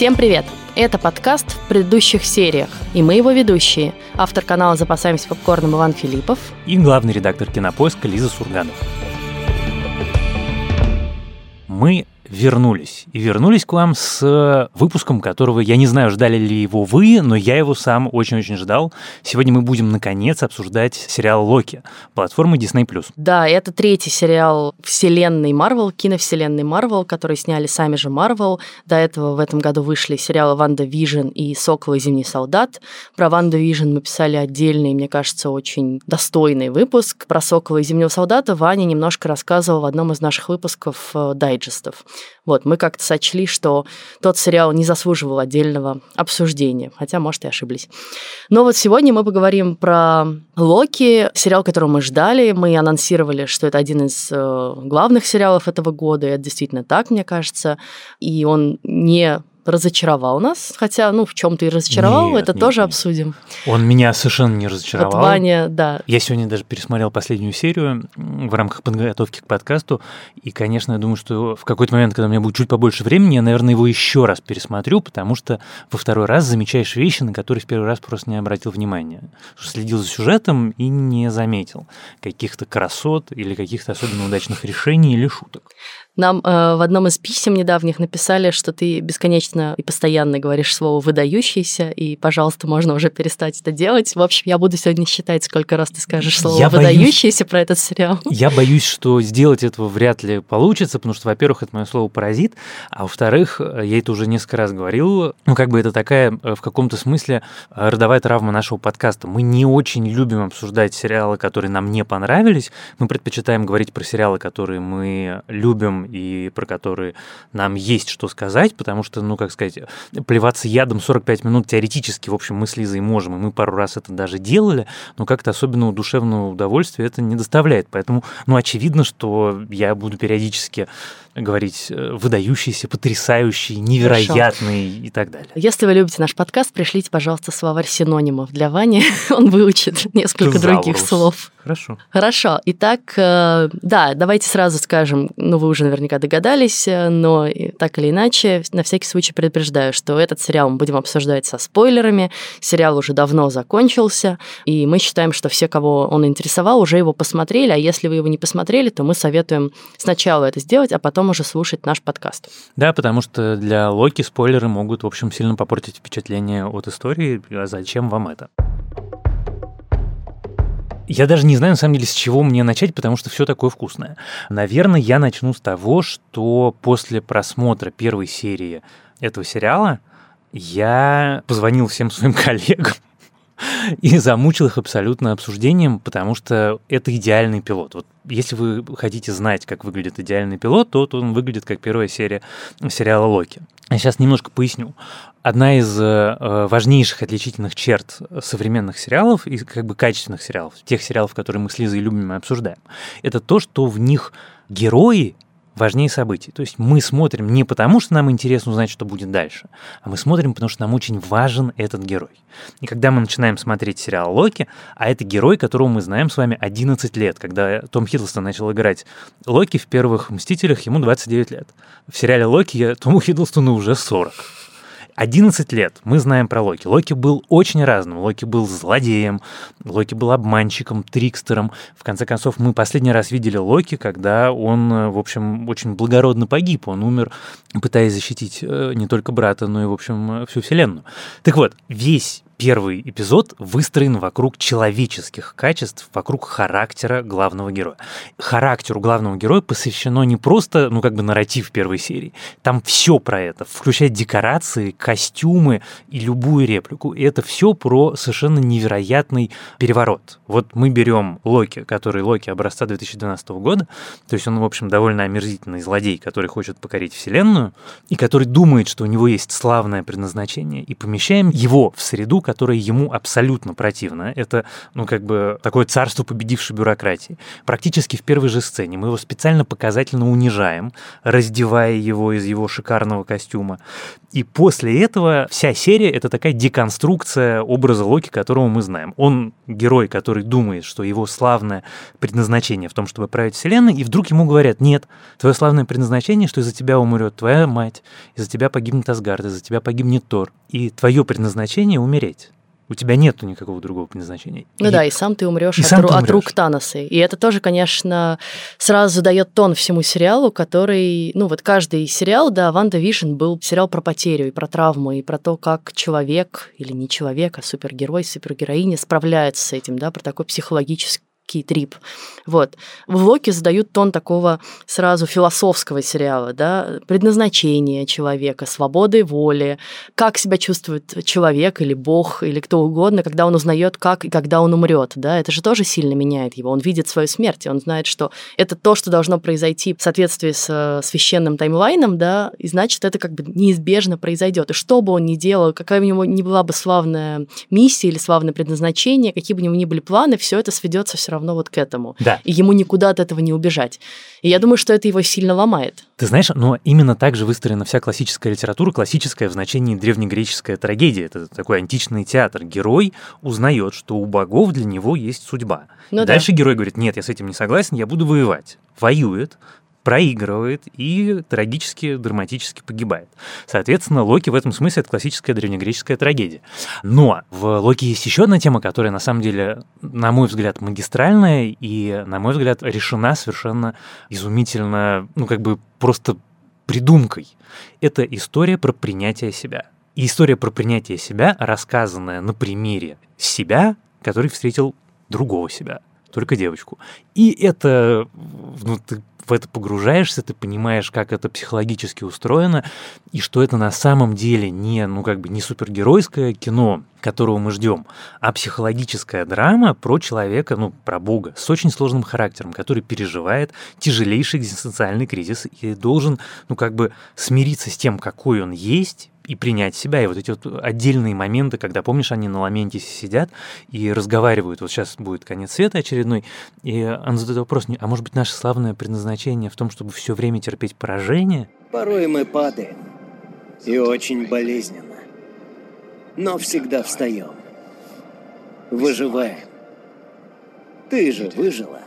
Всем привет! Это подкаст в предыдущих сериях, и мы его ведущие. Автор канала «Запасаемся попкорном» Иван Филиппов и главный редактор кинопоиска Лиза Сурганов. Мы вернулись. И вернулись к вам с выпуском, которого, я не знаю, ждали ли его вы, но я его сам очень-очень ждал. Сегодня мы будем, наконец, обсуждать сериал «Локи» платформы Disney+. Да, это третий сериал вселенной Марвел, киновселенной Марвел, который сняли сами же Марвел. До этого в этом году вышли сериалы «WandaVision» и «Сокол и Зимний солдат». Про «WandaVision» мы писали отдельный, мне кажется, очень достойный выпуск. Про «Сокола и Зимнего солдата» Ваня немножко рассказывал в одном из наших выпусков э, дайджестов. Вот, мы как-то сочли, что тот сериал не заслуживал отдельного обсуждения, хотя, может, и ошиблись. Но вот сегодня мы поговорим про Локи, сериал, которого мы ждали. Мы анонсировали, что это один из э, главных сериалов этого года, и это действительно так, мне кажется. И он не разочаровал нас, хотя, ну, в чем-то и разочаровал, нет, это нет, тоже нет. обсудим. Он меня совершенно не разочаровал. Вот Ваня, да. Я сегодня даже пересмотрел последнюю серию в рамках подготовки к подкасту, и, конечно, я думаю, что в какой-то момент, когда у меня будет чуть побольше времени, я, наверное, его еще раз пересмотрю, потому что во второй раз замечаешь вещи, на которые в первый раз просто не обратил внимания. Следил за сюжетом и не заметил каких-то красот или каких-то особенно удачных решений или шуток. Нам э, в одном из писем недавних написали, что ты бесконечно и постоянно говоришь слово «выдающийся», и, пожалуйста, можно уже перестать это делать. В общем, я буду сегодня считать, сколько раз ты скажешь слово я «выдающийся» боюсь, про этот сериал. Я боюсь, что сделать этого вряд ли получится, потому что, во-первых, это мое слово «паразит», а во-вторых, я это уже несколько раз говорил, ну, как бы это такая, э, в каком-то смысле, э, родовая травма нашего подкаста. Мы не очень любим обсуждать сериалы, которые нам не понравились. Мы предпочитаем говорить про сериалы, которые мы любим и про которые нам есть что сказать, потому что, ну, как сказать, плеваться ядом 45 минут теоретически, в общем, мы с Лизой можем, и мы пару раз это даже делали, но как-то особенного душевного удовольствия это не доставляет. Поэтому, ну, очевидно, что я буду периодически говорить э, выдающийся, потрясающий, невероятный Хорошо. и так далее. Если вы любите наш подкаст, пришлите, пожалуйста, словарь синонимов для Вани. Он выучит несколько Тезаурус. других слов. Хорошо. Хорошо. Итак, э, да, давайте сразу скажем, ну, вы уже наверняка догадались, э, но так или иначе, на всякий случай предупреждаю, что этот сериал мы будем обсуждать со спойлерами. Сериал уже давно закончился, и мы считаем, что все, кого он интересовал, уже его посмотрели, а если вы его не посмотрели, то мы советуем сначала это сделать, а потом уже слушать наш подкаст. Да, потому что для Локи спойлеры могут, в общем, сильно попортить впечатление от истории. А зачем вам это? Я даже не знаю, на самом деле, с чего мне начать, потому что все такое вкусное. Наверное, я начну с того, что после просмотра первой серии этого сериала я позвонил всем своим коллегам и замучил их абсолютно обсуждением, потому что это идеальный пилот. Вот если вы хотите знать, как выглядит идеальный пилот, то он выглядит как первая серия сериала Локи. Я сейчас немножко поясню. Одна из э, важнейших отличительных черт современных сериалов и как бы качественных сериалов, тех сериалов, которые мы с Лизой любим и обсуждаем, это то, что в них герои важнее событий. То есть мы смотрим не потому, что нам интересно узнать, что будет дальше, а мы смотрим, потому что нам очень важен этот герой. И когда мы начинаем смотреть сериал Локи, а это герой, которого мы знаем с вами 11 лет, когда Том Хиддлстон начал играть Локи в первых «Мстителях», ему 29 лет. В сериале Локи Тому Хиддлстону уже 40. 11 лет мы знаем про Локи. Локи был очень разным. Локи был злодеем, Локи был обманщиком, трикстером. В конце концов, мы последний раз видели Локи, когда он, в общем, очень благородно погиб. Он умер, пытаясь защитить э, не только брата, но и, в общем, всю Вселенную. Так вот, весь первый эпизод выстроен вокруг человеческих качеств, вокруг характера главного героя. Характеру главного героя посвящено не просто, ну, как бы нарратив первой серии. Там все про это, включая декорации, костюмы и любую реплику. И это все про совершенно невероятный переворот. Вот мы берем Локи, который Локи образца 2012 года, то есть он, в общем, довольно омерзительный злодей, который хочет покорить Вселенную, и который думает, что у него есть славное предназначение, и помещаем его в среду, которое ему абсолютно противно. Это, ну, как бы такое царство победившей бюрократии. Практически в первой же сцене мы его специально показательно унижаем, раздевая его из его шикарного костюма. И после этого вся серия — это такая деконструкция образа Локи, которого мы знаем. Он герой, который думает, что его славное предназначение в том, чтобы править Вселенной, и вдруг ему говорят, нет, твое славное предназначение, что из-за тебя умрет твоя мать, из-за тебя погибнет Асгард, из-за тебя погибнет Тор, и твое предназначение — умереть у тебя нету никакого другого предназначения. Ну и, да, и сам ты умрешь от, ру- от рук Таноса. И это тоже, конечно, сразу задает тон всему сериалу, который, ну вот каждый сериал, да, Ванда Вишн был сериал про потерю и про травму, и про то, как человек, или не человек, а супергерой, супергероиня справляется с этим, да, про такой психологический легкий трип. Вот. В Локи задают тон такого сразу философского сериала, да, предназначение человека, свободы воли, как себя чувствует человек или бог или кто угодно, когда он узнает, как и когда он умрет, да, это же тоже сильно меняет его. Он видит свою смерть, он знает, что это то, что должно произойти в соответствии с э, священным таймлайном, да, и значит, это как бы неизбежно произойдет. И что бы он ни делал, какая у него ни была бы славная миссия или славное предназначение, какие бы у него ни были планы, все это сведется все равно равно вот к этому. Да. И ему никуда от этого не убежать. И я думаю, что это его сильно ломает. Ты знаешь, но именно так же выстроена вся классическая литература, классическая в значении древнегреческая трагедия. Это такой античный театр. Герой узнает, что у богов для него есть судьба. Ну, Дальше да. герой говорит, нет, я с этим не согласен, я буду воевать. Воюет, проигрывает и трагически, драматически погибает. Соответственно, Локи в этом смысле это классическая древнегреческая трагедия. Но в Локи есть еще одна тема, которая на самом деле, на мой взгляд, магистральная и, на мой взгляд, решена совершенно изумительно, ну как бы просто придумкой. Это история про принятие себя. И история про принятие себя, рассказанная на примере себя, который встретил другого себя, только девочку. И это, ну, ты в это погружаешься, ты понимаешь, как это психологически устроено, и что это на самом деле не, ну, как бы не супергеройское кино, которого мы ждем, а психологическая драма про человека, ну, про Бога, с очень сложным характером, который переживает тяжелейший экзистенциальный кризис и должен, ну, как бы смириться с тем, какой он есть, и принять себя. И вот эти вот отдельные моменты, когда, помнишь, они на ламенте сидят и разговаривают. Вот сейчас будет конец света очередной, и он задает вопрос, а может быть наше славное предназначение в том, чтобы все время терпеть поражение? Порой мы падаем, и очень болезненно, но всегда встаем, выживаем. Ты же выжила.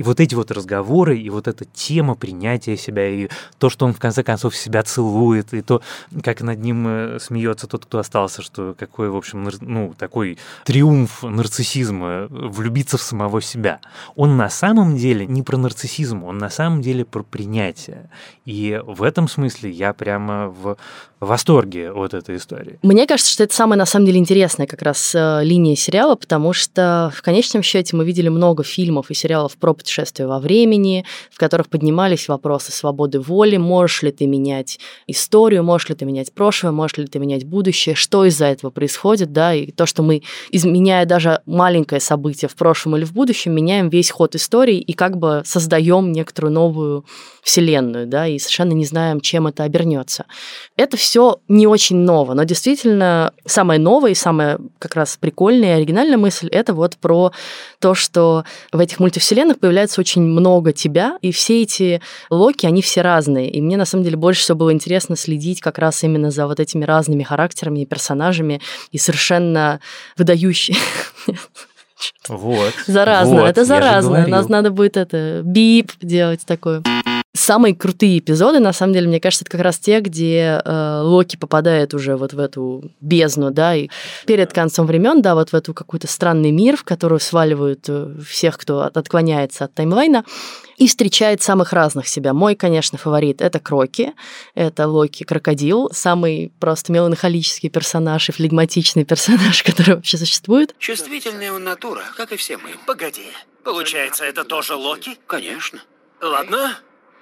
И вот эти вот разговоры, и вот эта тема принятия себя, и то, что он в конце концов себя целует, и то, как над ним э, смеется тот, кто остался, что какой, в общем, ну, такой триумф нарциссизма, влюбиться в самого себя. Он на самом деле не про нарциссизм, он на самом деле про принятие. И в этом смысле я прямо в восторге от этой истории. Мне кажется, что это самая, на самом деле, интересная как раз э, линия сериала, потому что в конечном счете мы видели много фильмов и сериалов про путешествия во времени, в которых поднимались вопросы свободы воли, можешь ли ты менять историю, можешь ли ты менять прошлое, можешь ли ты менять будущее, что из-за этого происходит, да, и то, что мы, изменяя даже маленькое событие в прошлом или в будущем, меняем весь ход истории и как бы создаем некоторую новую вселенную, да, и совершенно не знаем, чем это обернется. Это все не очень ново, но действительно самое новое и самая как раз прикольная и оригинальная мысль — это вот про то, что в этих мультивселенных появляется очень много тебя, и все эти локи, они все разные. И мне, на самом деле, больше всего было интересно следить как раз именно за вот этими разными характерами и персонажами, и совершенно выдающие вот. Заразно, вот, это заразно. Нас надо будет это бип делать такое. Самые крутые эпизоды, на самом деле, мне кажется, это как раз те, где э, Локи попадает уже вот в эту бездну, да, и перед концом времен, да, вот в эту какой-то странный мир, в который сваливают э, всех, кто от, отклоняется от таймлайна, и встречает самых разных себя. Мой, конечно, фаворит — это Кроки, это Локи Крокодил, самый просто меланхолический персонаж и флегматичный персонаж, который вообще существует. Чувствительная он натура, как и все мы. Погоди, получается, это тоже Локи? Конечно. Ладно,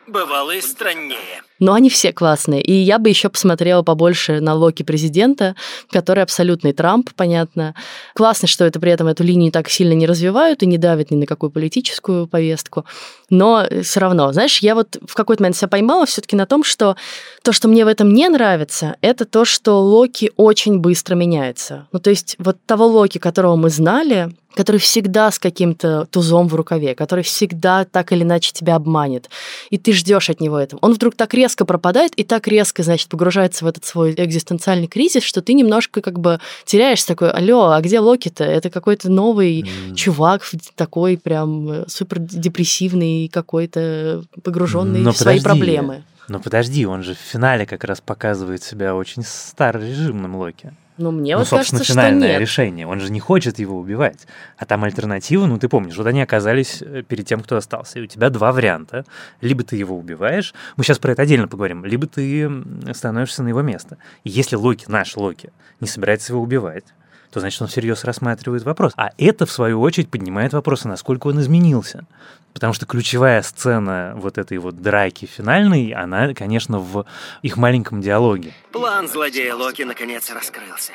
Бывало и страннее. Но они все классные. И я бы еще посмотрела побольше на Локи президента, который абсолютный Трамп, понятно. Классно, что это при этом эту линию так сильно не развивают и не давят ни на какую политическую повестку. Но все равно, знаешь, я вот в какой-то момент себя поймала все-таки на том, что то, что мне в этом не нравится, это то, что Локи очень быстро меняется. Ну, то есть вот того Локи, которого мы знали, который всегда с каким-то тузом в рукаве, который всегда так или иначе тебя обманет, и ты ждешь от него этого. Он вдруг так резко пропадает и так резко, значит, погружается в этот свой экзистенциальный кризис, что ты немножко как бы теряешь такой, алло, а где Локи-то? Это какой-то новый mm. чувак, такой прям э, супер депрессивный, какой-то погруженный Но в свои проблемы. Но подожди, он же в финале как раз показывает себя очень старорежимным Локи. Ну, мне ну, вот собственно, кажется, финальное что нет. решение. Он же не хочет его убивать. А там альтернатива, ну, ты помнишь, вот они оказались э, перед тем, кто остался. И у тебя два варианта. Либо ты его убиваешь, мы сейчас про это отдельно поговорим, либо ты становишься на его место. И если Локи, наш Локи, не собирается его убивать, то значит он всерьез рассматривает вопрос. А это, в свою очередь, поднимает вопрос, а насколько он изменился. Потому что ключевая сцена вот этой вот драки финальной, она, конечно, в их маленьком диалоге. План злодея Локи наконец раскрылся.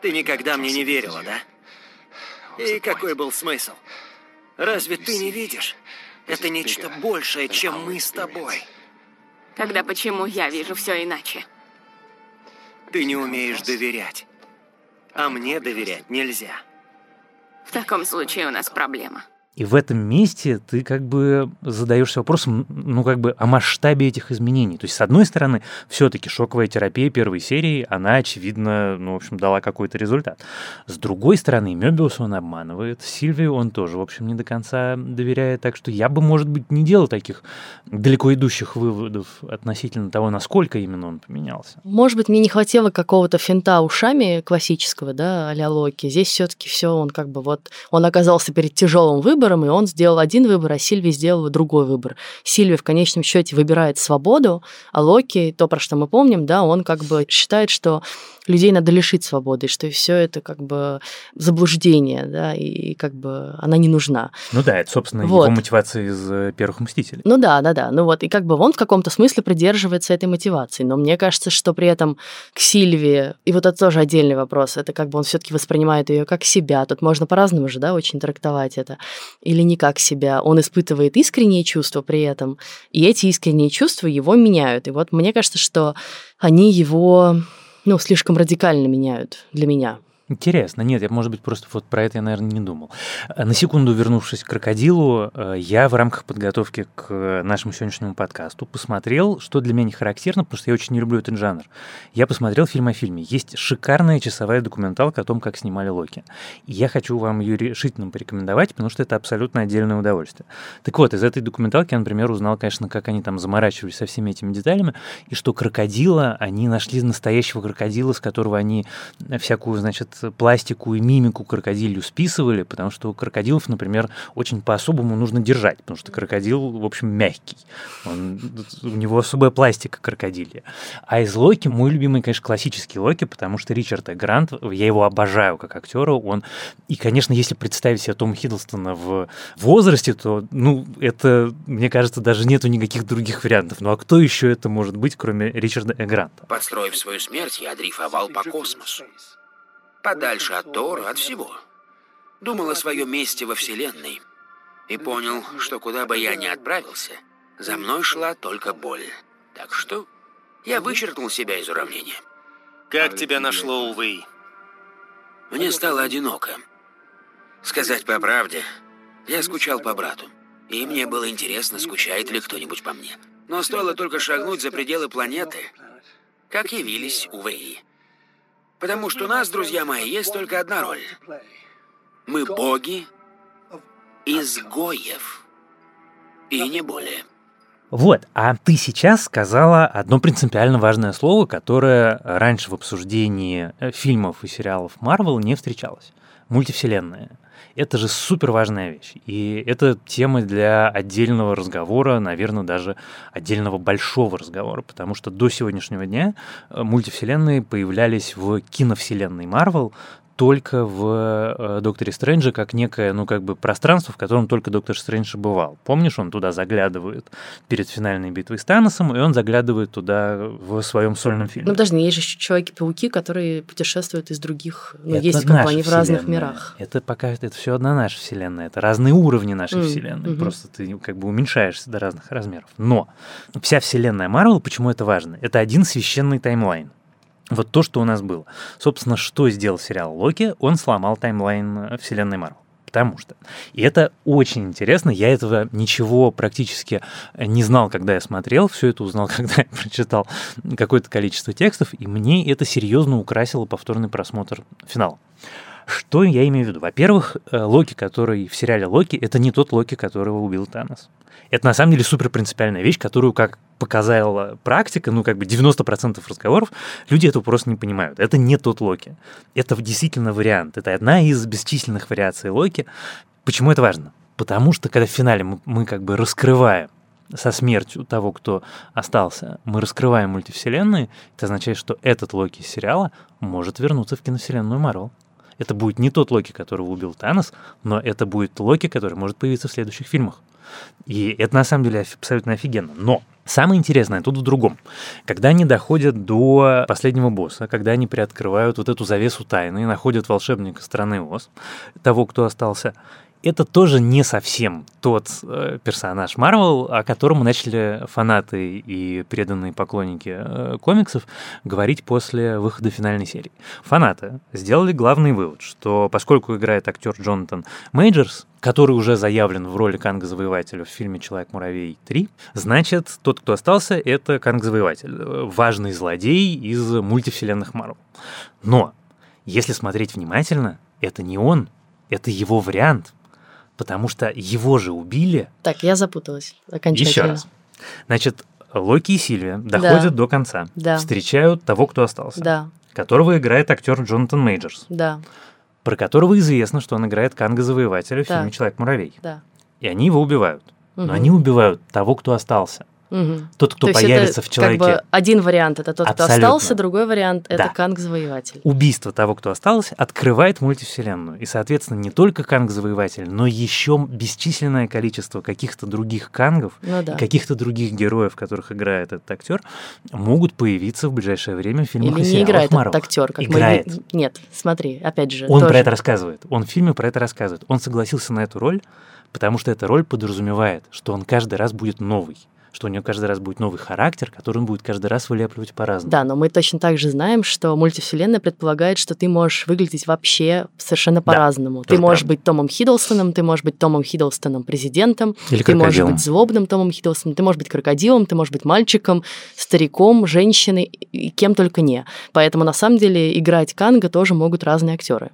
Ты никогда мне не верила, да? И какой был смысл? Разве ты не видишь? Это нечто большее, чем мы с тобой. Тогда почему я вижу все иначе? Ты не умеешь доверять. А мне доверять нельзя. В таком случае у нас проблема. И в этом месте ты как бы задаешься вопросом, ну как бы о масштабе этих изменений. То есть, с одной стороны, все-таки шоковая терапия первой серии, она, очевидно, ну, в общем, дала какой-то результат. С другой стороны, Мебиус он обманывает, Сильвию он тоже, в общем, не до конца доверяет. Так что я бы, может быть, не делал таких далеко идущих выводов относительно того, насколько именно он поменялся. Может быть, мне не хватило какого-то финта ушами классического, да, а Локи. Здесь все-таки все, он как бы вот, он оказался перед тяжелым выбором, выбором, и он сделал один выбор, а Сильви сделала другой выбор. Сильви в конечном счете выбирает свободу, а Локи, то, про что мы помним, да, он как бы считает, что людей надо лишить свободы, что все это как бы заблуждение, да, и как бы она не нужна. Ну да, это, собственно, вот. его мотивация из э, «Первых мстителей». Ну да, да, да. Ну вот, и как бы он в каком-то смысле придерживается этой мотивации, но мне кажется, что при этом к Сильвии, и вот это тоже отдельный вопрос, это как бы он все таки воспринимает ее как себя, тут можно по-разному же, да, очень трактовать это, или не как себя. Он испытывает искренние чувства при этом, и эти искренние чувства его меняют. И вот мне кажется, что они его ну, слишком радикально меняют для меня. Интересно. Нет, я, может быть, просто вот про это я, наверное, не думал. Э, на секунду вернувшись к крокодилу, э, я в рамках подготовки к нашему сегодняшнему подкасту посмотрел, что для меня не характерно, потому что я очень не люблю этот жанр. Я посмотрел фильм о фильме. Есть шикарная часовая документалка о том, как снимали Локи. И я хочу вам ее решительно порекомендовать, потому что это абсолютно отдельное удовольствие. Так вот, из этой документалки я, например, узнал, конечно, как они там заморачивались со всеми этими деталями, и что крокодила, они нашли настоящего крокодила, с которого они всякую, значит, пластику и мимику крокодилью списывали, потому что крокодилов, например, очень по-особому нужно держать, потому что крокодил, в общем, мягкий. Он, у него особая пластика крокодилья. А из Локи мой любимый, конечно, классический Локи, потому что Ричард Э. Грант, я его обожаю как актера, он... И, конечно, если представить себе Тома Хиддлстона в возрасте, то, ну, это, мне кажется, даже нету никаких других вариантов. Ну а кто еще это может быть, кроме Ричарда Э. Гранта? Подстроив свою смерть, я дрейфовал по космосу подальше от Тора, от всего. Думал о своем месте во Вселенной и понял, что куда бы я ни отправился, за мной шла только боль. Так что я вычеркнул себя из уравнения. Как тебя нашло, увы? Мне стало одиноко. Сказать по правде, я скучал по брату. И мне было интересно, скучает ли кто-нибудь по мне. Но стоило только шагнуть за пределы планеты, как явились Увеи. Потому что у нас, друзья мои, есть только одна роль. Мы боги изгоев. И не более. Вот, а ты сейчас сказала одно принципиально важное слово, которое раньше в обсуждении э, фильмов и сериалов Марвел не встречалось. Мультивселенная. Это же супер важная вещь. И это тема для отдельного разговора, наверное, даже отдельного большого разговора, потому что до сегодняшнего дня э, мультивселенные появлялись в киновселенной Марвел только в э, Докторе Стрэнджа как некое, ну, как бы пространство, в котором только Доктор Стрэндж бывал. Помнишь, он туда заглядывает перед финальной битвой с Таносом, и он заглядывает туда в своем сольном фильме. Ну, подожди, есть же еще Человеки-пауки, которые путешествуют из других... Ну, это есть как бы они в разных мирах. Это пока это все одна наша вселенная. Это разные уровни нашей mm, вселенной. Mm-hmm. Просто ты как бы уменьшаешься до разных размеров. Но вся вселенная Марвел, почему это важно? Это один священный таймлайн. Вот то, что у нас было. Собственно, что сделал сериал Локи? Он сломал таймлайн э, вселенной Марвел. Потому что. И это очень интересно. Я этого ничего практически не знал, когда я смотрел. Все это узнал, когда я прочитал какое-то количество текстов. И мне это серьезно украсило повторный просмотр финала. Что я имею в виду? Во-первых, э, Локи, который в сериале Локи, это не тот Локи, которого убил Танос. Это на самом деле супер принципиальная вещь, которую, как показала практика, ну как бы 90% разговоров, люди этого просто не понимают. Это не тот Локи. Это действительно вариант. Это одна из бесчисленных вариаций Локи. Почему это важно? Потому что когда в финале мы, мы как бы раскрываем со смертью того, кто остался, мы раскрываем мультивселенные, это означает, что этот Локи из сериала может вернуться в киновселенную Марвел. Это будет не тот Локи, которого убил Танос, но это будет Локи, который может появиться в следующих фильмах. И это на самом деле абсолютно офигенно. Но Самое интересное тут в другом. Когда они доходят до последнего босса, когда они приоткрывают вот эту завесу тайны и находят волшебника страны Оз, того, кто остался, это тоже не совсем тот э, персонаж Марвел, о котором начали фанаты и преданные поклонники э, комиксов говорить после выхода финальной серии. Фанаты сделали главный вывод, что поскольку играет актер Джонатан Мейджерс, который уже заявлен в роли Канга-завоевателя в фильме «Человек-муравей 3», значит, тот, кто остался, это Канг-завоеватель, э, важный злодей из мультивселенных Марвел. Но, если смотреть внимательно, это не он, это его вариант, потому что его же убили. Так, я запуталась окончательно. Еще раз. Значит, Локи и Сильвия доходят да. до конца, да. встречают того, кто остался, да. которого играет актер Джонатан Мейджерс, да. про которого известно, что он играет Канга-завоевателя в да. фильме «Человек-муравей». Да. И они его убивают. Угу. Но они убивают того, кто остался. Угу. Тот, кто То появится в человеке. Как бы один вариант это тот, Абсолютно. кто остался, другой вариант это да. Канг-завоеватель. Убийство того, кто остался, открывает мультивселенную. И, соответственно, не только Канг-завоеватель, но еще бесчисленное количество каких-то других Кангов, ну, да. каких-то других героев, которых играет этот актер, могут появиться в ближайшее время в фильмах Или не играет этот актер, как играет. мы. Нет, смотри, опять же. Он тоже... про это рассказывает. Он в фильме про это рассказывает. Он согласился на эту роль, потому что эта роль подразумевает, что он каждый раз будет новый что у нее каждый раз будет новый характер, который он будет каждый раз вылепливать по-разному. Да, но мы точно так же знаем, что мультивселенная предполагает, что ты можешь выглядеть вообще совершенно по-разному. Да, ты можешь правда. быть Томом Хиддлстоном, ты можешь быть Томом Хиддлстоном президентом, Или ты можешь быть злобным Томом Хиддлстоном, ты можешь быть крокодилом, ты можешь быть мальчиком, стариком, женщиной и кем только не. Поэтому на самом деле играть Канга тоже могут разные актеры.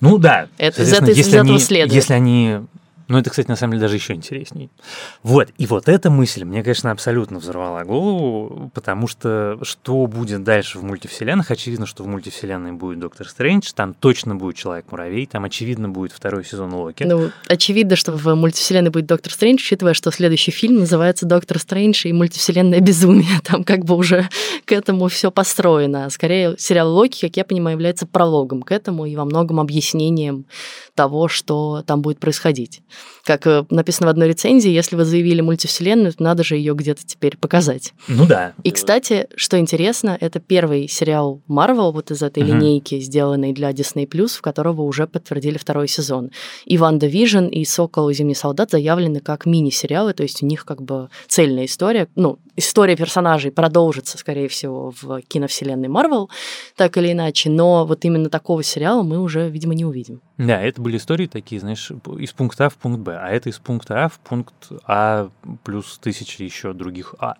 Ну да. Это из, это, из если этого они, следует. Если они ну, это, кстати, на самом деле даже еще интересней. Вот, и вот эта мысль мне, конечно, абсолютно взорвала голову, потому что что будет дальше в мультивселенных? Очевидно, что в мультивселенной будет Доктор Стрэндж, там точно будет Человек-муравей, там, очевидно, будет второй сезон Локи. Ну, очевидно, что в мультивселенной будет Доктор Стрэндж, учитывая, что следующий фильм называется Доктор Стрэндж и мультивселенная безумие. Там как бы уже к этому все построено. Скорее, сериал Локи, как я понимаю, является прологом к этому и во многом объяснением того, что там будет происходить. Как э, написано в одной рецензии, если вы заявили мультивселенную, то надо же ее где-то теперь показать. Ну да. И, кстати, что интересно, это первый сериал Marvel вот из этой uh-huh. линейки, сделанный для Disney+, в которого уже подтвердили второй сезон. И WandaVision, и Сокол, и Зимний солдат заявлены как мини-сериалы, то есть у них как бы цельная история. Ну, история персонажей продолжится, скорее всего, в киновселенной Marvel, так или иначе, но вот именно такого сериала мы уже, видимо, не увидим. Да, это были истории такие, знаешь, из пункта А в пункт Б, а это из пункта А в пункт А плюс тысячи еще других А.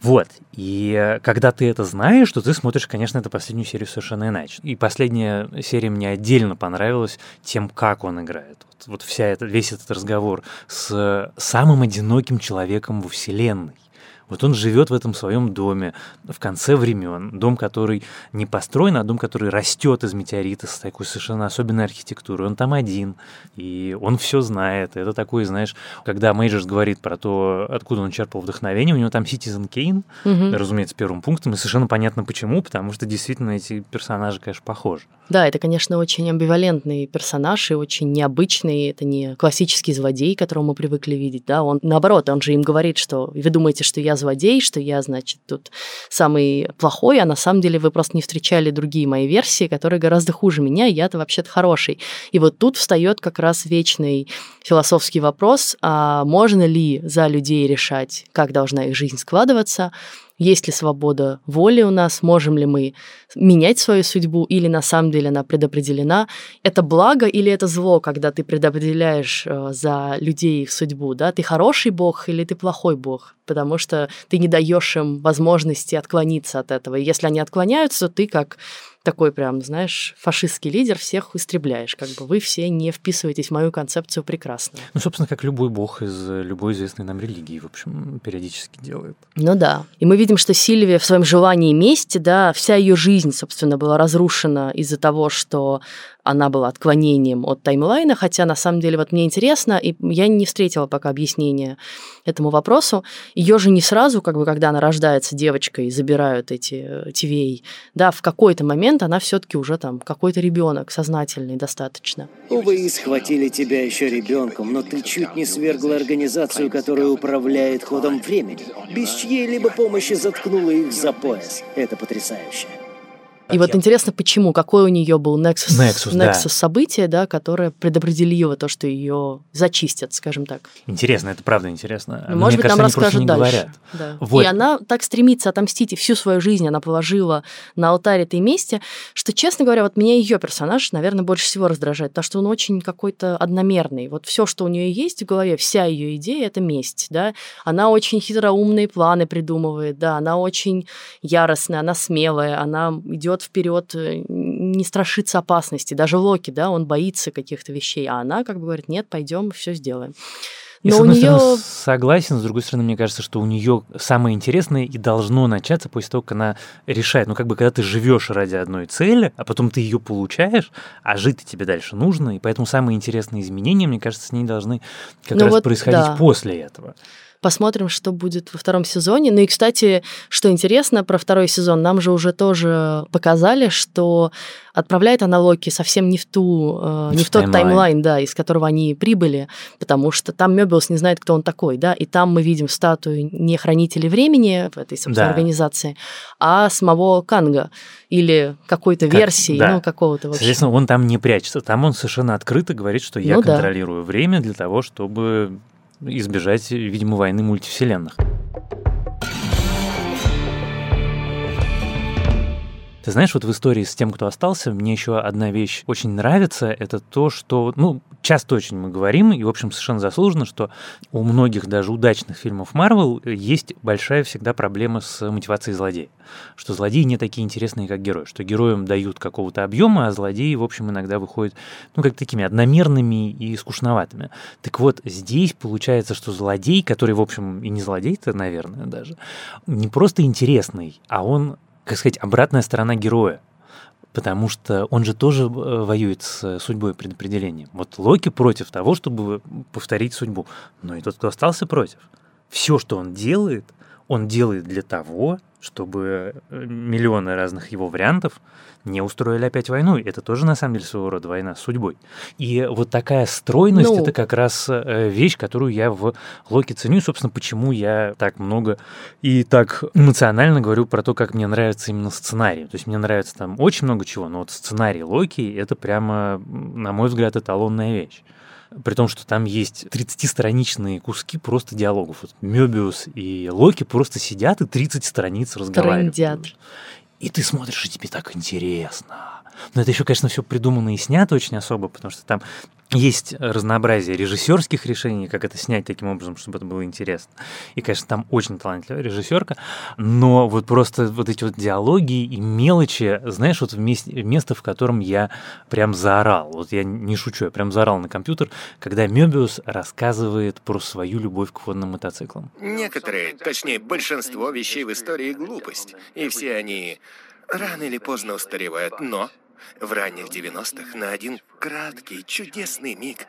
Вот, и когда ты это знаешь, то ты смотришь, конечно, эту последнюю серию совершенно иначе. И последняя серия мне отдельно понравилась тем, как он играет. Вот, вот вся эта, весь этот разговор с самым одиноким человеком во Вселенной Вот он живет в этом своем доме в конце времен. Дом, который не построен, а дом, который растет из метеорита с такой совершенно особенной архитектурой. Он там один, и он все знает. Это такой, знаешь, когда Мейджерс говорит про то, откуда он черпал вдохновение, у него там Citizen Kane, угу. разумеется, первым пунктом, и совершенно понятно почему, потому что действительно эти персонажи, конечно, похожи. Да, это, конечно, очень амбивалентный персонаж и очень необычный. Это не классический злодей, которого мы привыкли видеть, да, он наоборот, он же им говорит, что вы думаете, что я злодей, что я, значит, тут самый плохой, а на самом деле вы просто не встречали другие мои версии, которые гораздо хуже меня, и я-то вообще-то хороший. И вот тут встает как раз вечный философский вопрос, а можно ли за людей решать, как должна их жизнь складываться, есть ли свобода воли у нас, можем ли мы менять свою судьбу, или на самом деле она предопределена. Это благо или это зло, когда ты предопределяешь э, за людей их судьбу, да? Ты хороший бог или ты плохой бог? Потому что ты не даешь им возможности отклониться от этого. И если они отклоняются, ты как такой прям, знаешь, фашистский лидер, всех истребляешь. Как бы вы все не вписываетесь в мою концепцию прекрасно. Ну, собственно, как любой бог из любой известной нам религии, в общем, периодически делает. Ну да. И мы видим, что Сильвия в своем желании мести, да, вся ее жизнь, собственно, была разрушена из-за того, что она была отклонением от таймлайна, хотя на самом деле вот мне интересно, и я не встретила пока объяснения этому вопросу. Ее же не сразу, как бы, когда она рождается девочкой забирают эти э, да, в какой-то момент она все-таки уже там какой-то ребенок сознательный достаточно. Увы, схватили тебя еще ребенком, но ты чуть не свергла организацию, которая управляет ходом времени. Без чьей-либо помощи заткнула их за пояс. Это потрясающе. И вот интересно, почему, какой у нее был Nexus, Nexus, Nexus да. событие, да, которое предопределило то, что ее зачистят, скажем так. Интересно, это правда интересно. Ну, может быть, нам расскажут дальше. Да. Вот. И она так стремится отомстить, и всю свою жизнь она положила на алтарь этой мести, что, честно говоря, вот меня ее персонаж, наверное, больше всего раздражает, потому что он очень какой-то одномерный. Вот все, что у нее есть в голове, вся ее идея это месть, да. Она очень хитроумные планы придумывает, да, она очень яростная, она смелая, она идет идет вперед, э, не страшится опасности. Даже Локи, да, он боится каких-то вещей, а она как бы говорит, нет, пойдем, все сделаем. Но и, у нее... Стороны, согласен, с другой стороны, мне кажется, что у нее самое интересное и должно начаться после того, как она решает. Ну, как бы, когда ты живешь ради одной цели, а потом ты ее получаешь, а жить тебе дальше нужно, и поэтому самые интересные изменения, мне кажется, с ней должны как ну раз вот, происходить да. после этого. Посмотрим, что будет во втором сезоне. Ну и, кстати, что интересно про второй сезон, нам же уже тоже показали, что отправляет она Локи совсем не в ту, э, не в тот таймлайн, да, из которого они прибыли, потому что там Мёбиус не знает, кто он такой, да, и там мы видим статую не хранителей времени в этой, собственно, да. организации, а самого Канга или какой-то как, версии, да. ну, какого-то вообще. Соответственно, он там не прячется, там он совершенно открыто говорит, что я ну, контролирую да. время для того, чтобы избежать, видимо, войны мультивселенных. Ты знаешь, вот в истории с тем, кто остался, мне еще одна вещь очень нравится. Это то, что, ну, часто очень мы говорим, и, в общем, совершенно заслуженно, что у многих даже удачных фильмов Марвел есть большая всегда проблема с мотивацией злодея. Что злодеи не такие интересные, как герои. Что героям дают какого-то объема, а злодеи, в общем, иногда выходят, ну, как такими одномерными и скучноватыми. Так вот, здесь получается, что злодей, который, в общем, и не злодей-то, наверное, даже, не просто интересный, а он как сказать, обратная сторона героя. Потому что он же тоже э, воюет с судьбой предопределением. Вот Локи против того, чтобы повторить судьбу. Но и тот, кто остался против. Все, что он делает, он делает для того, чтобы э, миллионы разных его вариантов не устроили опять войну. Это тоже, на самом деле, своего рода война с судьбой. И вот такая стройность ну... — это как раз э, вещь, которую я в Локи ценю. И, собственно, почему я так много и так эмоционально говорю про то, как мне нравится именно сценарий. То есть мне нравится там очень много чего, но вот сценарий Локи — это прямо, на мой взгляд, эталонная вещь. При том, что там есть 30-страничные куски просто диалогов. Вот Мёбиус и Локи просто сидят и 30 страниц разговаривают. Трындят. И ты смотришь, и тебе так интересно. Но это еще, конечно, все придумано и снято очень особо, потому что там есть разнообразие режиссерских решений, как это снять таким образом, чтобы это было интересно. И, конечно, там очень талантливая режиссерка, но вот просто вот эти вот диалоги и мелочи, знаешь, вот месте, место, в котором я прям заорал. Вот я не шучу, я прям заорал на компьютер, когда Мёбиус рассказывает про свою любовь к водным мотоциклам. Некоторые, точнее, большинство вещей в истории глупость, и все они рано или поздно устаревают, но в ранних 90-х на один краткий, чудесный миг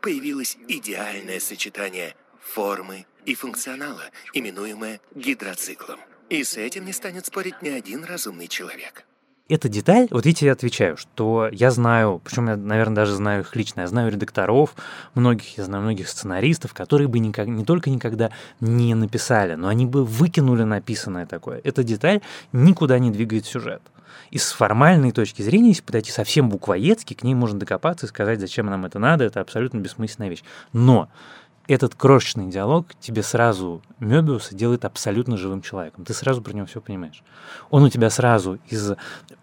появилось идеальное сочетание формы и функционала, именуемое гидроциклом. И с этим не станет спорить ни один разумный человек. Эта деталь, вот я тебе отвечаю, что я знаю, причем я, наверное, даже знаю их лично, я знаю редакторов, многих, я знаю многих сценаристов, которые бы никак, не только никогда не написали, но они бы выкинули написанное такое. Эта деталь никуда не двигает сюжет. И с формальной точки зрения, если подойти совсем буквоедски, к ней можно докопаться и сказать, зачем нам это надо, это абсолютно бессмысленная вещь. Но этот крошечный диалог тебе сразу Мёбиуса делает абсолютно живым человеком. Ты сразу про него все понимаешь. Он у тебя сразу из,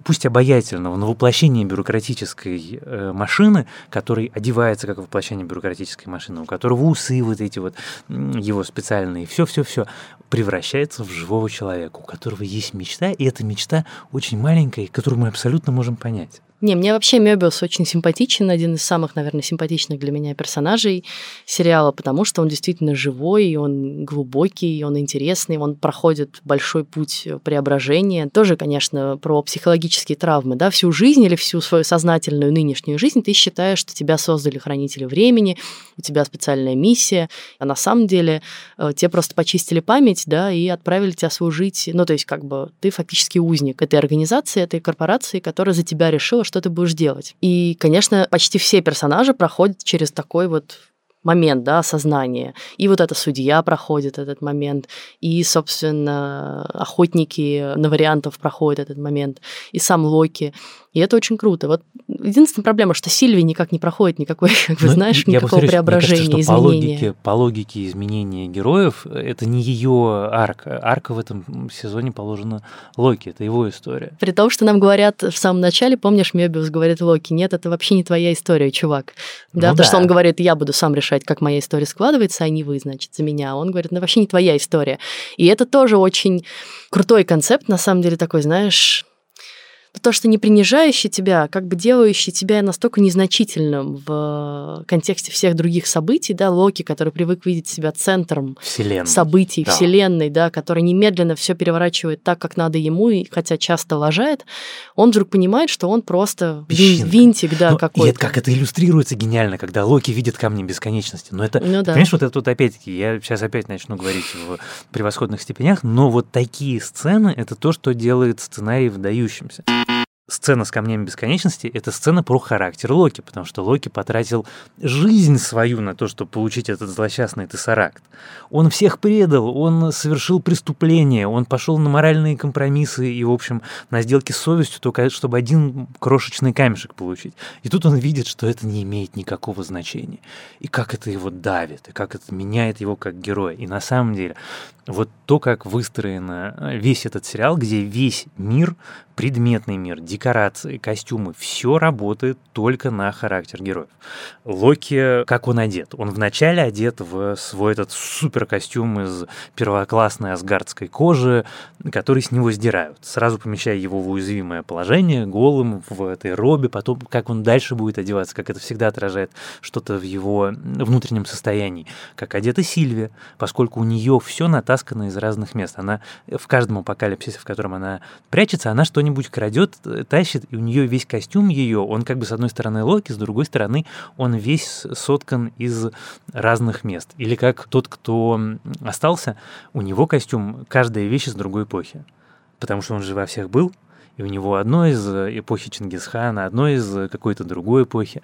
пусть обаятельного, но воплощения бюрократической э, машины, который одевается как воплощение бюрократической машины, у которого усы вот эти вот его специальные, все-все-все, превращается в живого человека, у которого есть мечта, и эта мечта очень маленькая, которую мы абсолютно можем понять. Не, мне вообще Мёбиус очень симпатичен, один из самых, наверное, симпатичных для меня персонажей сериала, потому что он действительно живой, и он глубокий, и он интересный, он проходит большой путь преображения. Тоже, конечно, про психологические травмы, да, всю жизнь или всю свою сознательную нынешнюю жизнь ты считаешь, что тебя создали хранители времени, у тебя специальная миссия, а на самом деле э, тебе просто почистили память, да, и отправили тебя служить, ну, то есть как бы ты фактически узник этой организации, этой корпорации, которая за тебя решила, что ты будешь делать. И, конечно, почти все персонажи проходят через такой вот момент, да, осознания. И вот эта судья проходит этот момент, и, собственно, охотники на вариантов проходят этот момент, и сам Локи. И это очень круто. Вот единственная проблема, что Сильви никак не проходит никакой, как вы ну, знаешь, никакого повторюсь, преображения, кажется, что изменения. По логике, по логике изменения героев, это не ее арка. Арка в этом сезоне положена Локи, это его история. При том, что нам говорят в самом начале, помнишь, Мебиус говорит Локи, нет, это вообще не твоя история, чувак. Да, ну, потому да. что он говорит, я буду сам решать, как моя история складывается, а не вы, значит, за меня. Он говорит, ну вообще не твоя история. И это тоже очень крутой концепт, на самом деле такой, знаешь, то, что не принижающий тебя, а как бы делающий тебя настолько незначительным в контексте всех других событий, да, Локи, который привык видеть себя центром Вселенной. событий, да. Вселенной, да, который немедленно все переворачивает так, как надо ему, и хотя часто лажает, он вдруг понимает, что он просто Песчинка. винтик, да, ну, какой-то. И это, как это иллюстрируется гениально, когда Локи видит камни бесконечности. Но это, ну, да. понимаешь, вот это вот опять-таки, я сейчас опять начну говорить в превосходных степенях, но вот такие сцены — это то, что делает сценарий выдающимся сцена с камнями бесконечности — это сцена про характер Локи, потому что Локи потратил жизнь свою на то, чтобы получить этот злосчастный тессаракт. Он всех предал, он совершил преступление, он пошел на моральные компромиссы и, в общем, на сделки с совестью только чтобы один крошечный камешек получить. И тут он видит, что это не имеет никакого значения. И как это его давит, и как это меняет его как героя. И на самом деле вот то, как выстроен весь этот сериал, где весь мир, предметный мир, декорации, костюмы, все работает только на характер героев. Локи, как он одет? Он вначале одет в свой этот супер костюм из первоклассной асгардской кожи, который с него сдирают, сразу помещая его в уязвимое положение, голым в этой робе, потом как он дальше будет одеваться, как это всегда отражает что-то в его внутреннем состоянии, как одета Сильвия, поскольку у нее все натаскано натаскана из разных мест. Она в каждом апокалипсисе, в котором она прячется, она что-нибудь крадет, э, тащит, и у нее весь костюм ее, он как бы с одной стороны Локи, с другой стороны он весь соткан из разных мест. Или как тот, кто остался, у него костюм, каждая вещь из другой эпохи. Потому что он же во всех был, и у него одно из э, эпохи Чингисхана, одно из э, какой-то другой эпохи.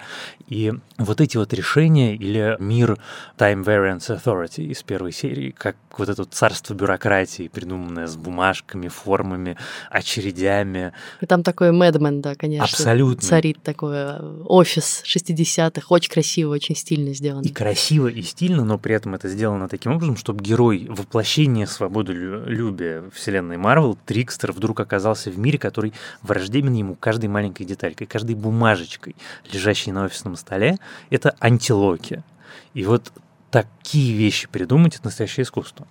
И вот эти вот решения или мир Time Variance Authority из первой серии, как вот это царство бюрократии, придуманное с бумажками, формами, очередями. И там такой Мэдмен, да, конечно. Абсолютно. Царит такой э, офис 60-х, очень красиво, очень стильно сделано. И красиво, и стильно, но при этом это сделано таким образом, чтобы герой воплощение свободолюбия вселенной Марвел, Трикстер, вдруг оказался в мире, который который враждебен ему каждой маленькой деталькой, каждой бумажечкой, лежащей на офисном столе, это антилоки. И вот такие вещи придумать — это настоящее искусство.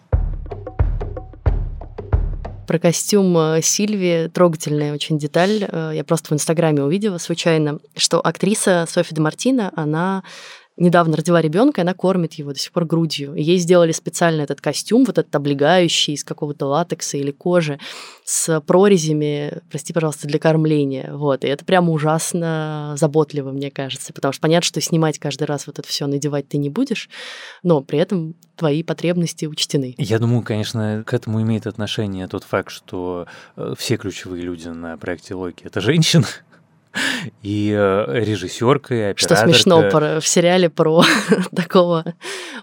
Про костюм э, Сильви трогательная очень деталь. Э, я просто в Инстаграме увидела случайно, что актриса Софи де Мартина, она недавно родила ребенка, она кормит его до сих пор грудью. И ей сделали специально этот костюм, вот этот облегающий из какого-то латекса или кожи, с прорезями, прости, пожалуйста, для кормления. Вот. И это прямо ужасно заботливо, мне кажется, потому что понятно, что снимать каждый раз вот это все надевать ты не будешь, но при этом твои потребности учтены. Я думаю, конечно, к этому имеет отношение тот факт, что э, все ключевые люди на проекте Локи — это женщины, и э, режиссерка, и операторка. Что смешно про, в сериале про такого...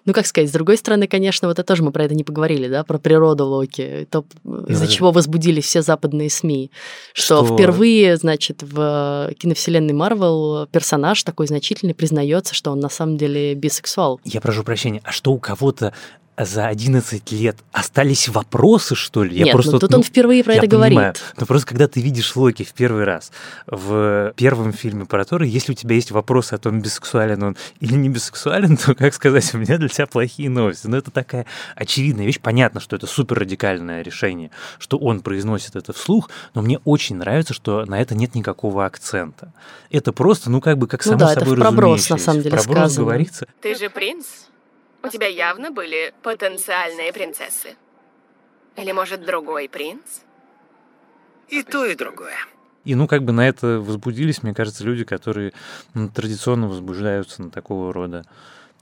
Ну, как сказать, с другой стороны, конечно, вот это тоже мы про это не поговорили, да, про природу Локи, то, из-за да. чего возбудились все западные СМИ, что, что впервые, значит, в киновселенной Марвел персонаж такой значительный признается, что он на самом деле бисексуал. Я прошу прощения, а что у кого-то за 11 лет остались вопросы, что ли? Я Нет, просто, ну, тут ну, он впервые про это понимаю, говорит. Но просто когда ты видишь Локи в первый раз в первом фильме про Тора, если у тебя есть вопросы о том, бисексуален он или не бисексуален, то, как сказать, у меня для тебя плохие новости. Но это такая очевидная вещь. Понятно, что это супер радикальное решение, что он произносит это вслух, но мне очень нравится, что на это нет никакого акцента. Это просто, ну, как бы, как ну само да, собой это в проброс, на самом деле, проброс сказано. говорится. Ты же принц? У тебя явно были потенциальные принцессы. Или, может, другой принц? И то, и другое. И, ну, как бы на это возбудились, мне кажется, люди, которые ну, традиционно возбуждаются на такого рода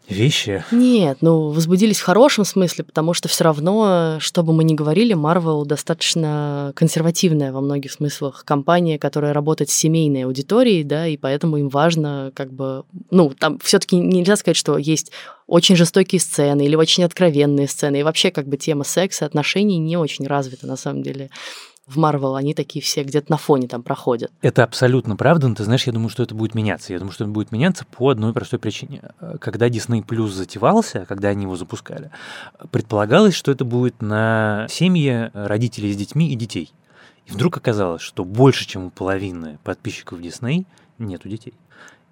вещи. Нет, ну, возбудились в хорошем смысле, потому что все равно, что бы мы ни говорили, Marvel достаточно консервативная во многих смыслах компания, которая работает с семейной аудиторией, да, и поэтому им важно как бы, ну, там все таки нельзя сказать, что есть очень жестокие сцены или очень откровенные сцены, и вообще как бы тема секса, отношений не очень развита на самом деле в Марвел, они такие все где-то на фоне там проходят. Это абсолютно правда, но ты знаешь, я думаю, что это будет меняться. Я думаю, что это будет меняться по одной простой причине. Когда Disney Plus затевался, когда они его запускали, предполагалось, что это будет на семье родителей с детьми и детей. И вдруг оказалось, что больше, чем у половины подписчиков Disney нету детей.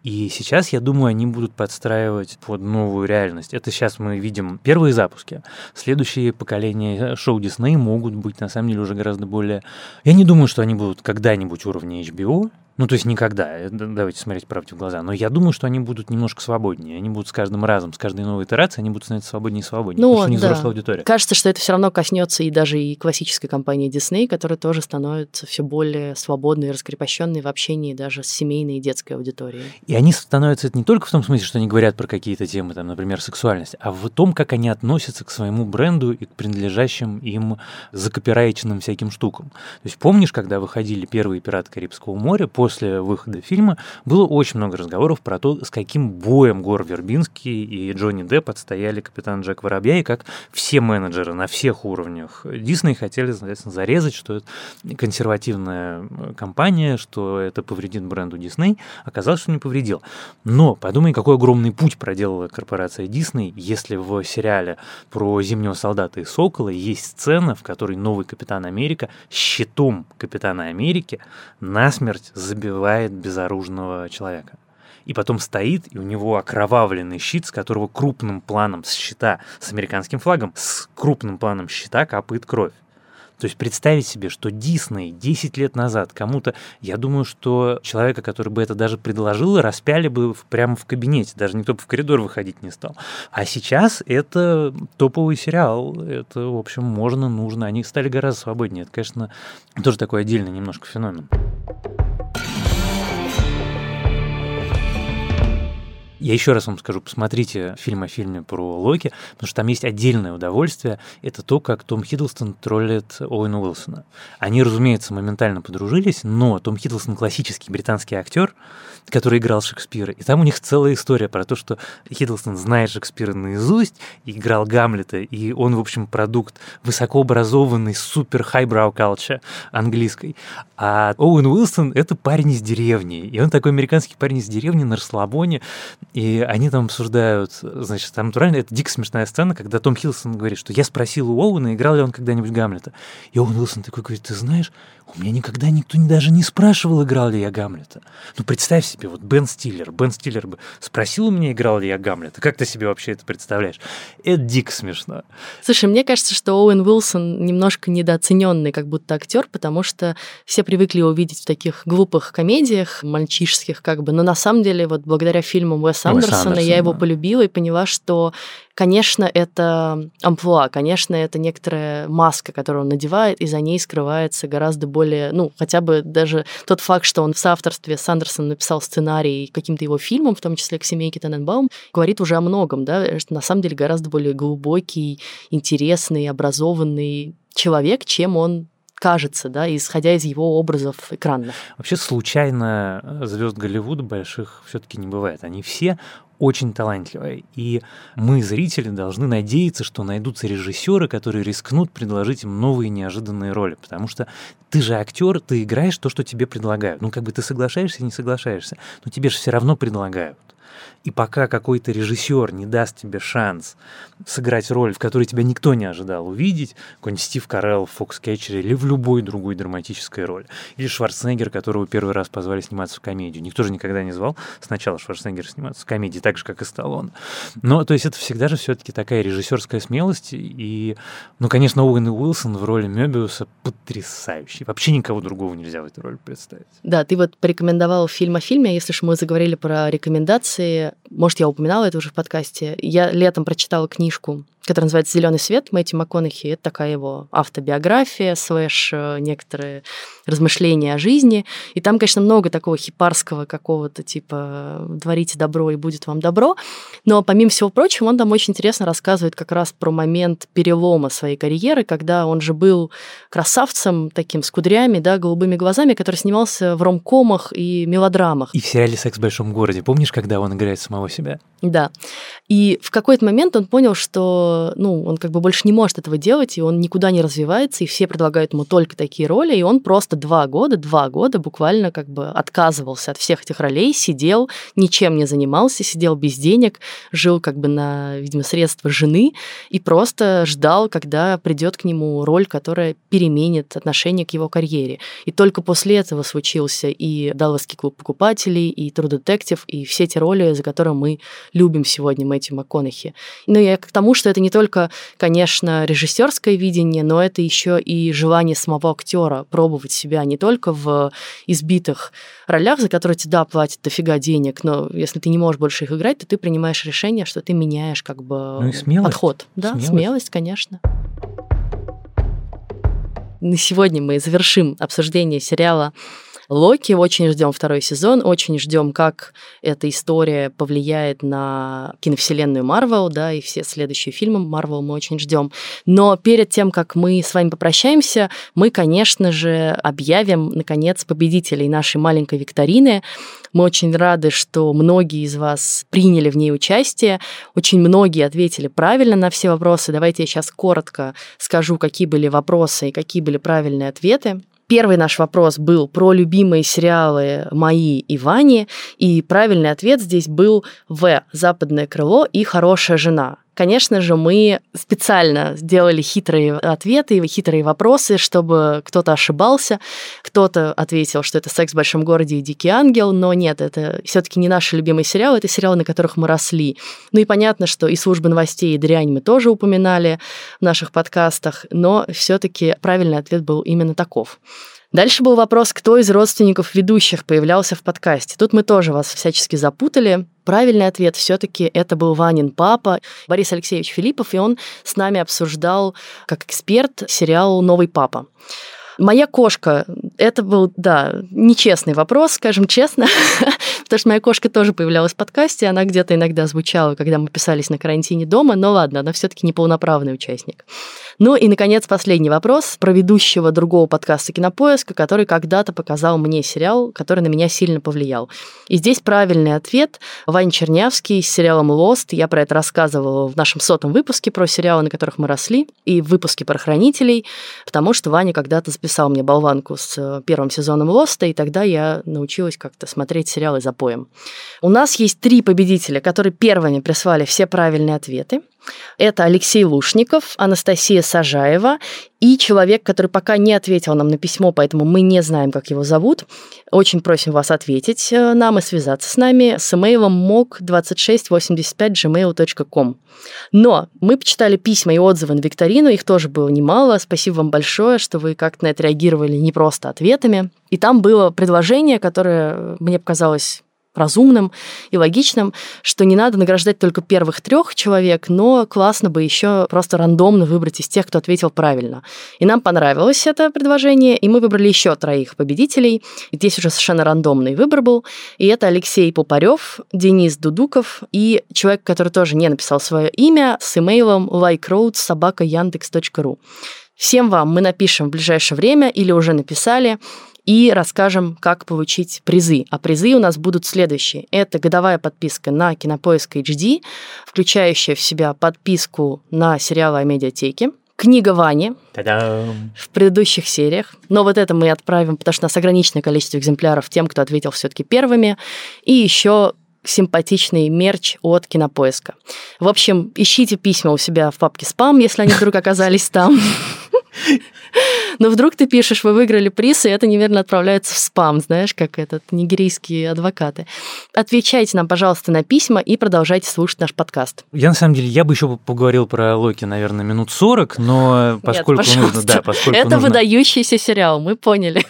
И сейчас, я думаю, они будут подстраивать под новую реальность. Это сейчас мы видим первые запуски. Следующие поколения шоу Дисней могут быть, на самом деле, уже гораздо более... Я не думаю, что они будут когда-нибудь уровня HBO, ну, то есть никогда, э, давайте смотреть правде в глаза. Но я думаю, что они будут немножко свободнее. Они будут с каждым разом, с каждой новой итерацией, они будут становиться свободнее и свободнее. Ну, потому что у них да. взрослая аудитория. Кажется, что это все равно коснется и даже и классической компании Disney, которая тоже становится все более свободной и раскрепощенной в общении даже с семейной и детской аудиторией. И они становятся это не только в том смысле, что они говорят про какие-то темы, там, например, сексуальность, а в том, как они относятся к своему бренду и к принадлежащим им закопирайченным всяким штукам. То есть помнишь, когда выходили первые «Пираты Карибского моря», после выхода фильма было очень много разговоров про то, с каким боем Гор Вербинский и Джонни Депп отстояли капитан Джек Воробья, и как все менеджеры на всех уровнях Дисней хотели, соответственно, зарезать, что это консервативная компания, что это повредит бренду Дисней. Оказалось, что не повредил. Но подумай, какой огромный путь проделала корпорация Дисней, если в сериале про Зимнего солдата и Сокола есть сцена, в которой новый Капитан Америка щитом Капитана Америки насмерть забивает безоружного человека. И потом стоит, и у него окровавленный щит, с которого крупным планом с щита, с американским флагом, с крупным планом щита капает кровь. То есть представить себе, что Дисней 10 лет назад кому-то, я думаю, что человека, который бы это даже предложил, распяли бы прямо в кабинете, даже никто бы в коридор выходить не стал. А сейчас это топовый сериал, это, в общем, можно, нужно, они стали гораздо свободнее. Это, конечно, тоже такой отдельный немножко феномен. Я еще раз вам скажу, посмотрите фильм о фильме про Локи, потому что там есть отдельное удовольствие. Это то, как Том Хиддлстон троллит Оуэна Уилсона. Они, разумеется, моментально подружились, но Том Хиддлстон классический британский актер, который играл Шекспира. И там у них целая история про то, что Хиддлстон знает Шекспира наизусть, играл Гамлета, и он, в общем, продукт высокообразованный, супер highbrow culture английской. А Оуэн Уилсон — это парень из деревни. И он такой американский парень из деревни на расслабоне. И они там обсуждают, значит, там натурально, это дико смешная сцена, когда Том Хилсон говорит, что я спросил у Оуэна, играл ли он когда-нибудь Гамлета. И Оуэн Уилсон такой говорит, ты знаешь, у меня никогда никто не, даже не спрашивал, играл ли я Гамлета. Ну, представь себе, вот Бен Стиллер. Бен Стиллер бы спросил у меня, играл ли я Гамлета. Как ты себе вообще это представляешь? Это дико смешно. Слушай, мне кажется, что Оуэн Уилсон немножко недооцененный как будто актер, потому что все привыкли его видеть в таких глупых комедиях, мальчишских как бы. Но на самом деле, вот благодаря фильмам Уэса Андерсона, Андерсон, я его да. полюбила и поняла, что Конечно, это амплуа, конечно, это некоторая маска, которую он надевает, и за ней скрывается гораздо более, ну, хотя бы даже тот факт, что он в соавторстве с Андерсоном написал сценарий каким-то его фильмам, в том числе к «Семейке Тененбаум», говорит уже о многом, да, что на самом деле гораздо более глубокий, интересный, образованный человек, чем он кажется, да, исходя из его образов экранных. Вообще случайно звезд Голливуда больших все-таки не бывает. Они все очень талантливая. И мы, зрители, должны надеяться, что найдутся режиссеры, которые рискнут предложить им новые неожиданные роли. Потому что ты же актер, ты играешь то, что тебе предлагают. Ну, как бы ты соглашаешься, не соглашаешься, но тебе же все равно предлагают. И пока какой-то режиссер не даст тебе шанс сыграть роль, в которой тебя никто не ожидал увидеть, какой-нибудь Стив Карелл в Фокскетчере или в любой другой драматической роли, или Шварценеггер, которого первый раз позвали сниматься в комедию. Никто же никогда не звал сначала Шварценеггер сниматься в комедии, так же, как и Сталлоне. Но, то есть, это всегда же все-таки такая режиссерская смелость. И, ну, конечно, Оуэн Уилсон в роли Мебиуса потрясающий. Вообще никого другого нельзя в этой роли представить. Да, ты вот порекомендовал фильм о фильме. Если же мы заговорили про рекомендации, может, я упоминала это уже в подкасте. Я летом прочитала книжку который называется «Зеленый свет» Мэтью МакКонахи. Это такая его автобиография, слэш э, некоторые размышления о жизни. И там, конечно, много такого хипарского какого-то типа «творите добро, и будет вам добро». Но, помимо всего прочего, он там очень интересно рассказывает как раз про момент перелома своей карьеры, когда он же был красавцем таким, с кудрями, да, голубыми глазами, который снимался в ромкомах и мелодрамах. И в сериале «Секс в большом городе». Помнишь, когда он играет самого себя? Да. И в какой-то момент он понял, что ну, он как бы больше не может этого делать, и он никуда не развивается, и все предлагают ему только такие роли, и он просто два года, два года буквально как бы отказывался от всех этих ролей, сидел, ничем не занимался, сидел без денег, жил как бы на, видимо, средства жены, и просто ждал, когда придет к нему роль, которая переменит отношение к его карьере. И только после этого случился и Далласский клуб покупателей, и True Detective, и все те роли, за которые мы любим сегодня Мэтью МакКонахи. Но я к тому, что это не не только, конечно, режиссерское видение, но это еще и желание самого актера пробовать себя не только в избитых ролях, за которые тебе, да, платят дофига денег, но если ты не можешь больше их играть, то ты принимаешь решение, что ты меняешь как бы ну и смелость. подход. Да, смелость, смелость конечно. На сегодня мы завершим обсуждение сериала Локи. Очень ждем второй сезон, очень ждем, как эта история повлияет на киновселенную Марвел, да, и все следующие фильмы Марвел мы очень ждем. Но перед тем, как мы с вами попрощаемся, мы, конечно же, объявим, наконец, победителей нашей маленькой викторины. Мы очень рады, что многие из вас приняли в ней участие. Очень многие ответили правильно на все вопросы. Давайте я сейчас коротко скажу, какие были вопросы и какие были правильные ответы. Первый наш вопрос был про любимые сериалы мои и Вани, и правильный ответ здесь был В. «Западное крыло» и «Хорошая жена». Конечно же, мы специально сделали хитрые ответы и хитрые вопросы, чтобы кто-то ошибался, кто-то ответил, что это «Секс в большом городе» и «Дикий ангел», но нет, это все таки не наши любимые сериалы, это сериалы, на которых мы росли. Ну и понятно, что и «Служба новостей», и «Дрянь» мы тоже упоминали в наших подкастах, но все таки правильный ответ был именно таков. Дальше был вопрос, кто из родственников ведущих появлялся в подкасте. Тут мы тоже вас всячески запутали. Правильный ответ все-таки это был Ванин папа, Борис Алексеевич Филиппов, и он с нами обсуждал как эксперт сериал «Новый папа». Моя кошка, это был, да, нечестный вопрос, скажем честно, потому что моя кошка тоже появлялась в подкасте, она где-то иногда звучала, когда мы писались на карантине дома, но ладно, она все-таки не полноправный участник. Ну и, наконец, последний вопрос про ведущего другого подкаста «Кинопоиска», который когда-то показал мне сериал, который на меня сильно повлиял. И здесь правильный ответ. Ваня Чернявский с сериалом «Lost». Я про это рассказывала в нашем сотом выпуске про сериалы, на которых мы росли, и в выпуске про хранителей, потому что Ваня когда-то записал мне болванку с первым сезоном Лоста, и тогда я научилась как-то смотреть сериалы за поем. У нас есть три победителя, которые первыми прислали все правильные ответы. Это Алексей Лушников, Анастасия Сажаева и человек, который пока не ответил нам на письмо, поэтому мы не знаем, как его зовут. Очень просим вас ответить э, нам и связаться с нами с имейлом mog2685gmail.com. Но мы почитали письма и отзывы на викторину, их тоже было немало. Спасибо вам большое, что вы как-то на это реагировали не просто ответами. И там было предложение, которое мне показалось разумным и логичным, что не надо награждать только первых трех человек, но классно бы еще просто рандомно выбрать из тех, кто ответил правильно. И нам понравилось это предложение, и мы выбрали еще троих победителей. И здесь уже совершенно рандомный выбор был. И это Алексей Пупарев, Денис Дудуков и человек, который тоже не написал свое имя, с имейлом likeroads.yandex.ru. Всем вам мы напишем в ближайшее время или уже написали и расскажем, как получить призы. А призы у нас будут следующие. Это годовая подписка на Кинопоиск HD, включающая в себя подписку на сериалы о медиатеке, книга Вани Та-дам. в предыдущих сериях. Но вот это мы отправим, потому что у нас ограниченное количество экземпляров тем, кто ответил все-таки первыми. И еще симпатичный мерч от Кинопоиска. В общем, ищите письма у себя в папке спам, если они вдруг оказались там. Но вдруг ты пишешь, вы выиграли приз, и это неверно отправляется в спам, знаешь, как этот нигерийские адвокаты. Отвечайте нам, пожалуйста, на письма и продолжайте слушать наш подкаст. Я на самом деле, я бы еще поговорил про Локи, наверное, минут 40, но поскольку Нет, нужно, да, поскольку Это нужно... выдающийся сериал, мы поняли.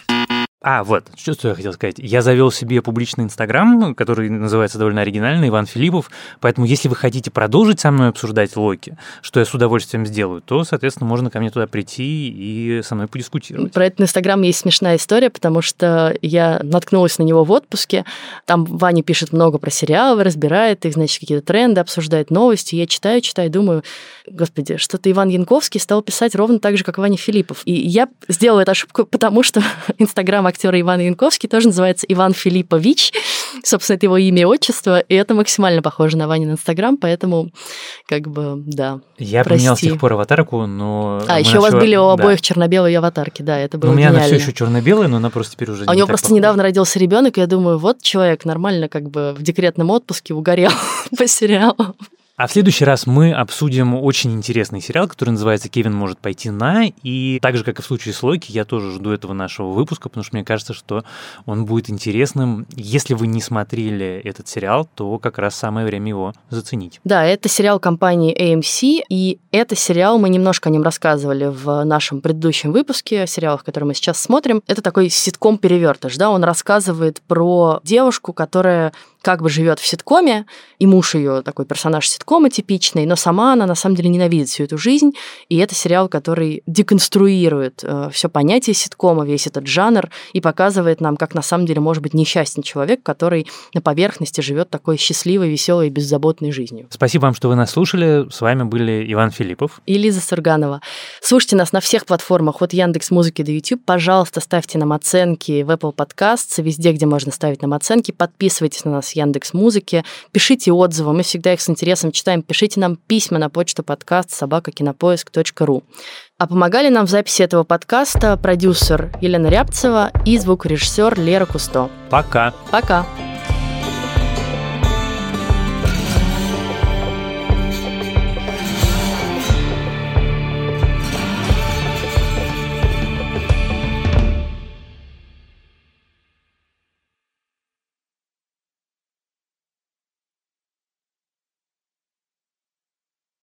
А, вот, что, что я хотел сказать. Я завел себе публичный Инстаграм, который называется довольно оригинально, Иван Филиппов. Поэтому, если вы хотите продолжить со мной обсуждать Локи, что я с удовольствием сделаю, то, соответственно, можно ко мне туда прийти и со мной подискутировать. Про этот Инстаграм есть смешная история, потому что я наткнулась на него в отпуске. Там Ваня пишет много про сериалы, разбирает их, значит, какие-то тренды, обсуждает новости. Я читаю, читаю, думаю, господи, что-то Иван Янковский стал писать ровно так же, как Ваня Филиппов. И я сделала эту ошибку, потому что Инстаграм актера Ивана Янковский тоже называется Иван Филиппович. Собственно, это его имя и отчество, и это максимально похоже на Ванин Инстаграм, поэтому как бы, да, Я прости. поменял с тех пор аватарку, но... А, еще у вас были у да. обоих черно-белые аватарки, да, это было Ну, у меня она все еще черно-белая, но она просто теперь уже А у не него просто похожа. недавно родился ребенок, и я думаю, вот человек нормально как бы в декретном отпуске угорел по сериалу. А в следующий раз мы обсудим очень интересный сериал, который называется «Кевин может пойти на». И так же, как и в случае с Локи, я тоже жду этого нашего выпуска, потому что мне кажется, что он будет интересным. Если вы не смотрели этот сериал, то как раз самое время его заценить. Да, это сериал компании AMC, и это сериал, мы немножко о нем рассказывали в нашем предыдущем выпуске, о сериалах, которые мы сейчас смотрим. Это такой ситком-перевертыш, да, он рассказывает про девушку, которая как бы живет в ситкоме, и муж ее такой персонаж ситкома типичный, но сама она на самом деле ненавидит всю эту жизнь, и это сериал, который деконструирует все понятие ситкома, весь этот жанр, и показывает нам, как на самом деле может быть несчастен человек, который на поверхности живет такой счастливой, веселой и беззаботной жизнью. Спасибо вам, что вы нас слушали. С вами были Иван Филиппов. и Лиза Сурганова. Слушайте нас на всех платформах от Яндекс Музыки до YouTube. Пожалуйста, ставьте нам оценки в Apple Podcasts, везде, где можно ставить нам оценки. Подписывайтесь на нас в Яндекс Музыке, пишите отзывы, мы всегда их с интересом читаем. Пишите нам письма на почту подкаст собакакинопоиск.ру. А помогали нам в записи этого подкаста продюсер Елена Рябцева и звукорежиссер Лера Кусто. Пока. Пока!